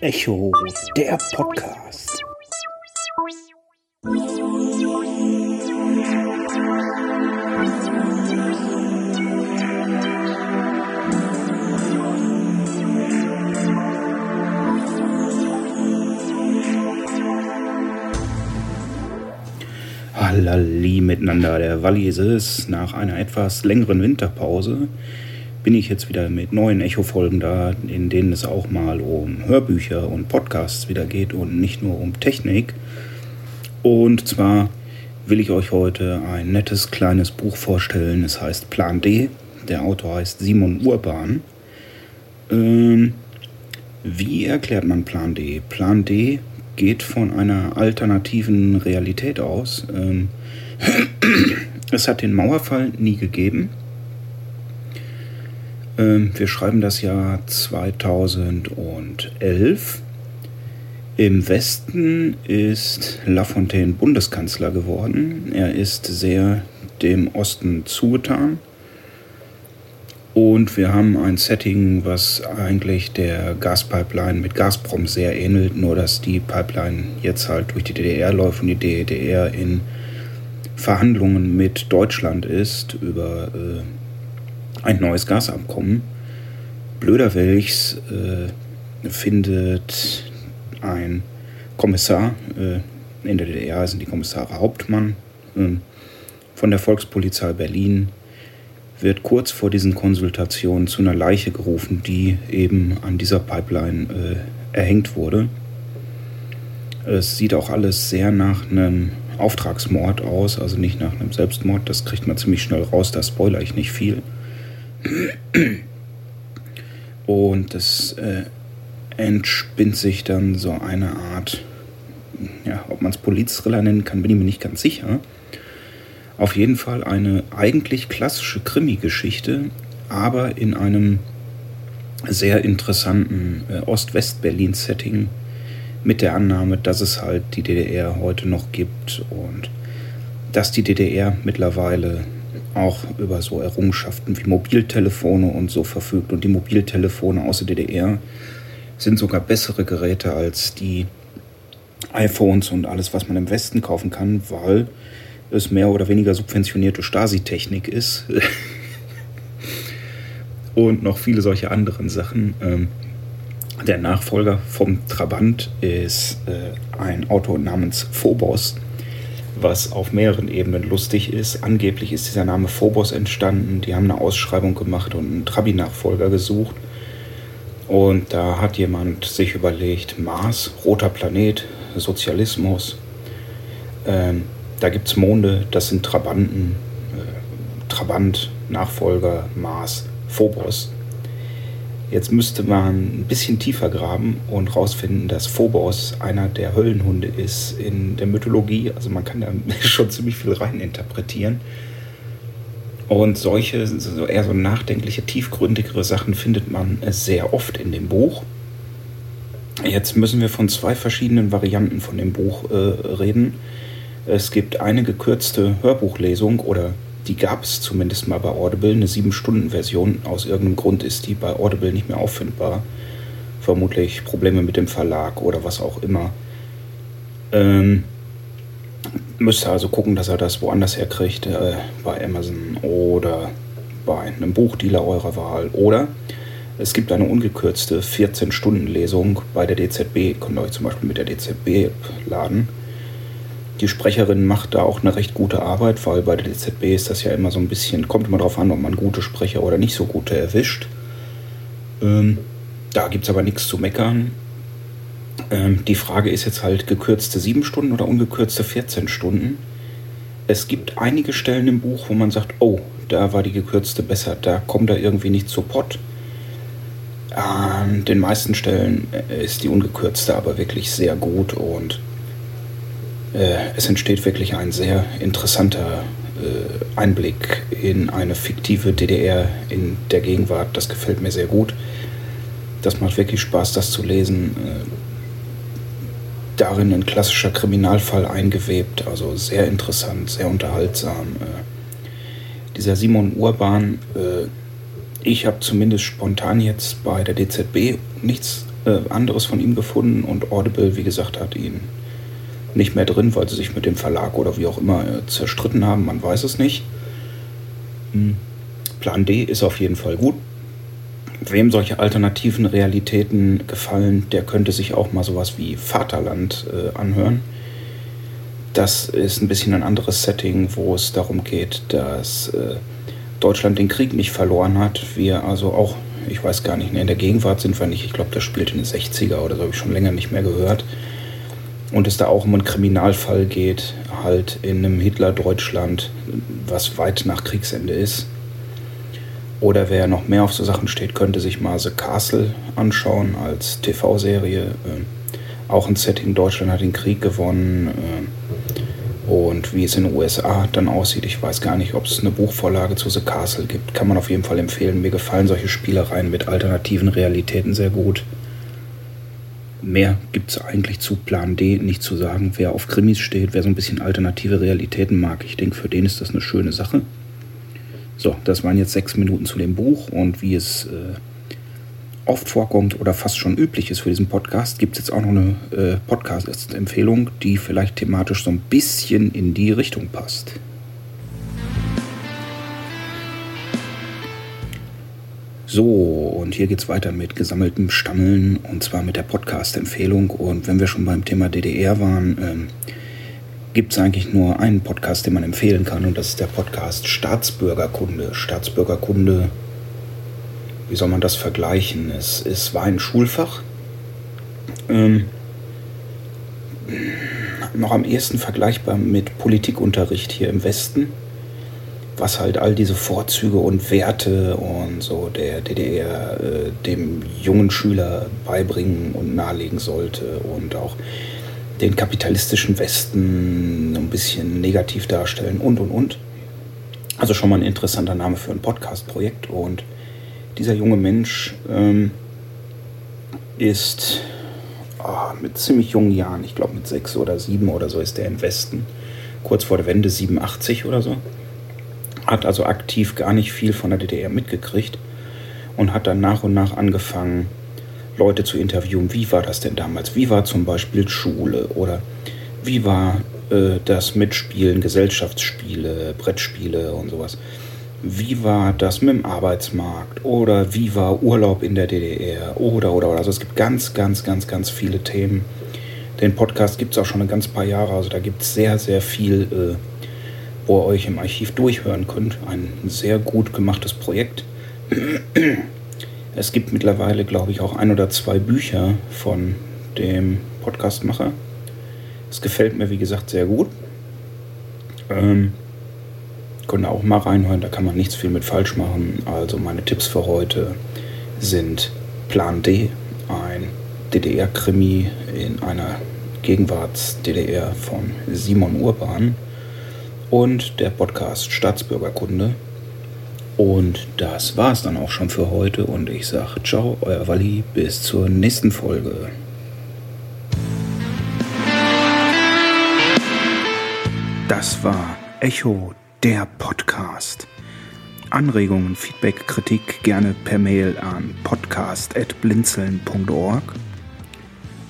Echo, der Podcast. Hallali miteinander, der Walli ist. Nach einer etwas längeren Winterpause bin ich jetzt wieder mit neuen Echo-Folgen da, in denen es auch mal um Hörbücher und Podcasts wieder geht und nicht nur um Technik. Und zwar will ich euch heute ein nettes kleines Buch vorstellen. Es heißt Plan D. Der Autor heißt Simon Urban. Ähm, wie erklärt man Plan D? Plan D geht von einer alternativen Realität aus. Ähm, es hat den Mauerfall nie gegeben. Ähm, wir schreiben das Jahr 2011. Im Westen ist Lafontaine Bundeskanzler geworden. Er ist sehr dem Osten zugetan. Und wir haben ein Setting, was eigentlich der Gaspipeline mit Gazprom sehr ähnelt, nur dass die Pipeline jetzt halt durch die DDR läuft und die DDR in Verhandlungen mit Deutschland ist über äh, ein neues Gasabkommen. Blöder Welchs äh, findet ein Kommissar, äh, in der DDR sind die Kommissare Hauptmann, äh, von der Volkspolizei Berlin, wird kurz vor diesen Konsultationen zu einer Leiche gerufen, die eben an dieser Pipeline äh, erhängt wurde. Es sieht auch alles sehr nach einem Auftragsmord aus, also nicht nach einem Selbstmord. Das kriegt man ziemlich schnell raus, da spoiler ich nicht viel. Und es äh, entspinnt sich dann so eine Art, ja, ob man es Polizthriller nennen kann, bin ich mir nicht ganz sicher. Auf jeden Fall eine eigentlich klassische Krimi-Geschichte, aber in einem sehr interessanten äh, Ost-West-Berlin-Setting mit der Annahme, dass es halt die DDR heute noch gibt und dass die DDR mittlerweile auch über so Errungenschaften wie Mobiltelefone und so verfügt. Und die Mobiltelefone aus der DDR sind sogar bessere Geräte als die iPhones und alles, was man im Westen kaufen kann, weil es mehr oder weniger subventionierte Stasi-Technik ist. und noch viele solche anderen Sachen. Ähm, der Nachfolger vom Trabant ist äh, ein Auto namens Phobos, was auf mehreren Ebenen lustig ist. Angeblich ist dieser Name Phobos entstanden. Die haben eine Ausschreibung gemacht und einen Trabi-Nachfolger gesucht. Und da hat jemand sich überlegt, Mars, roter Planet, Sozialismus. Ähm, da gibt es Monde, das sind Trabanten, äh, Trabant, Nachfolger, Mars, Phobos. Jetzt müsste man ein bisschen tiefer graben und rausfinden, dass Phobos einer der Höllenhunde ist in der Mythologie. Also man kann da schon ziemlich viel rein interpretieren. Und solche, so eher so nachdenkliche, tiefgründigere Sachen findet man sehr oft in dem Buch. Jetzt müssen wir von zwei verschiedenen Varianten von dem Buch äh, reden. Es gibt eine gekürzte Hörbuchlesung oder die gab es zumindest mal bei Audible, eine 7-Stunden-Version. Aus irgendeinem Grund ist die bei Audible nicht mehr auffindbar. Vermutlich Probleme mit dem Verlag oder was auch immer. Ähm, müsste also gucken, dass er das woanders herkriegt, äh, bei Amazon oder bei einem Buchdealer eurer Wahl. Oder es gibt eine ungekürzte 14-Stunden-Lesung bei der DZB. Könnt ihr euch zum Beispiel mit der DZB laden die Sprecherin macht da auch eine recht gute Arbeit, weil bei der DZB ist das ja immer so ein bisschen, kommt immer darauf an, ob man gute Sprecher oder nicht so gute erwischt. Ähm, da gibt es aber nichts zu meckern. Ähm, die Frage ist jetzt halt gekürzte 7 Stunden oder ungekürzte 14 Stunden. Es gibt einige Stellen im Buch, wo man sagt, oh, da war die gekürzte besser, da kommt er irgendwie nicht zu Pott. An den meisten Stellen äh, ist die ungekürzte aber wirklich sehr gut und es entsteht wirklich ein sehr interessanter äh, Einblick in eine fiktive DDR in der Gegenwart. Das gefällt mir sehr gut. Das macht wirklich Spaß, das zu lesen. Äh, darin ein klassischer Kriminalfall eingewebt, also sehr interessant, sehr unterhaltsam. Dieser Simon Urban ich habe zumindest spontan jetzt bei der DZB nichts äh, anderes von ihm gefunden und Audible, wie gesagt, hat ihn nicht mehr drin, weil sie sich mit dem Verlag oder wie auch immer äh, zerstritten haben. Man weiß es nicht. Hm. Plan D ist auf jeden Fall gut. Wem solche alternativen Realitäten gefallen, der könnte sich auch mal sowas wie Vaterland äh, anhören. Das ist ein bisschen ein anderes Setting, wo es darum geht, dass äh, Deutschland den Krieg nicht verloren hat. Wir also auch, ich weiß gar nicht, in der Gegenwart sind wir nicht. Ich glaube, das spielt in den 60er oder so, habe ich schon länger nicht mehr gehört. Und es da auch um einen Kriminalfall geht, halt in einem Hitler-Deutschland, was weit nach Kriegsende ist. Oder wer noch mehr auf so Sachen steht, könnte sich mal The Castle anschauen als TV-Serie. Ähm, auch ein Setting, Deutschland hat den Krieg gewonnen. Ähm, und wie es in den USA dann aussieht, ich weiß gar nicht, ob es eine Buchvorlage zu The Castle gibt. Kann man auf jeden Fall empfehlen. Mir gefallen solche Spielereien mit alternativen Realitäten sehr gut. Mehr gibt es eigentlich zu Plan D nicht zu sagen. Wer auf Krimis steht, wer so ein bisschen alternative Realitäten mag, ich denke, für den ist das eine schöne Sache. So, das waren jetzt sechs Minuten zu dem Buch und wie es äh, oft vorkommt oder fast schon üblich ist für diesen Podcast, gibt es jetzt auch noch eine äh, Podcast-Empfehlung, die vielleicht thematisch so ein bisschen in die Richtung passt. So, und hier geht es weiter mit gesammeltem Stammeln und zwar mit der Podcast-Empfehlung. Und wenn wir schon beim Thema DDR waren, ähm, gibt es eigentlich nur einen Podcast, den man empfehlen kann, und das ist der Podcast Staatsbürgerkunde. Staatsbürgerkunde, wie soll man das vergleichen? Es, es war ein Schulfach. Ähm, noch am ehesten vergleichbar mit Politikunterricht hier im Westen, was halt all diese Vorzüge und Werte und so der DDR äh, dem jungen Schüler beibringen und nahelegen sollte und auch den kapitalistischen Westen ein bisschen negativ darstellen und und und. Also schon mal ein interessanter Name für ein Podcast-Projekt. Und dieser junge Mensch ähm, ist oh, mit ziemlich jungen Jahren, ich glaube mit sechs oder sieben oder so ist er im Westen, kurz vor der Wende 87 oder so. Hat also aktiv gar nicht viel von der DDR mitgekriegt und hat dann nach und nach angefangen, Leute zu interviewen, wie war das denn damals? Wie war zum Beispiel Schule oder wie war äh, das Mitspielen, Gesellschaftsspiele, Brettspiele und sowas? Wie war das mit dem Arbeitsmarkt oder wie war Urlaub in der DDR oder oder oder. Also es gibt ganz, ganz, ganz, ganz viele Themen. Den Podcast gibt es auch schon ein ganz paar Jahre, also da gibt es sehr, sehr viel, äh, wo ihr euch im Archiv durchhören könnt. Ein sehr gut gemachtes Projekt. Es gibt mittlerweile, glaube ich, auch ein oder zwei Bücher von dem Podcastmacher. Es gefällt mir, wie gesagt, sehr gut. Ähm, könnt ihr auch mal reinhören, da kann man nichts viel mit falsch machen. Also meine Tipps für heute sind Plan D, ein DDR-Krimi in einer Gegenwarts-DDR von Simon Urban und der Podcast Staatsbürgerkunde und das war es dann auch schon für heute und ich sage ciao, euer Walli, bis zur nächsten Folge. Das war Echo, der Podcast. Anregungen, Feedback, Kritik gerne per Mail an podcast.blinzeln.org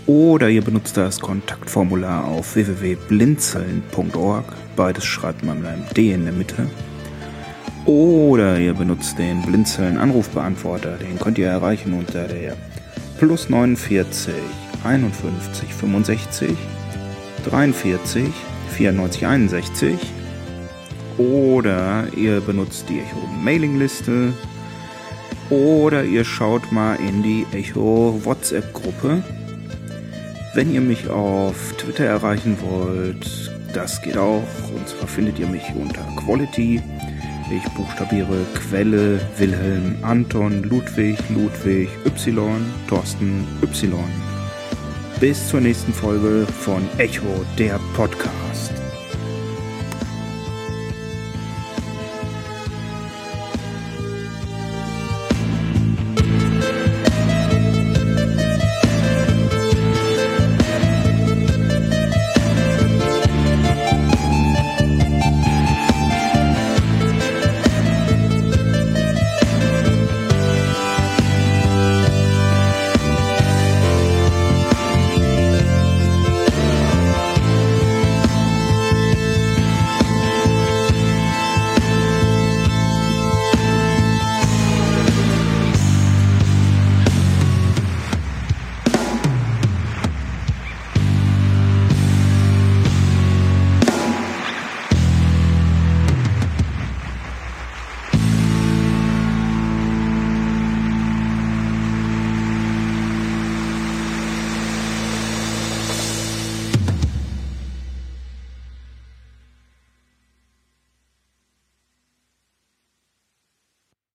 oder ihr benutzt das Kontaktformular auf www.blinzeln.org. Beides schreibt man mit einem D in der Mitte. Oder ihr benutzt den Blinzeln Anrufbeantworter. Den könnt ihr erreichen unter der plus 49 51 65 43 94 61. Oder ihr benutzt die Echo Mailingliste. Oder ihr schaut mal in die Echo WhatsApp Gruppe. Wenn ihr mich auf Twitter erreichen wollt, das geht auch. Und zwar findet ihr mich unter Quality ich buchstabiere Quelle Wilhelm Anton Ludwig Ludwig Y Thorsten Y. Bis zur nächsten Folge von Echo der Podcast.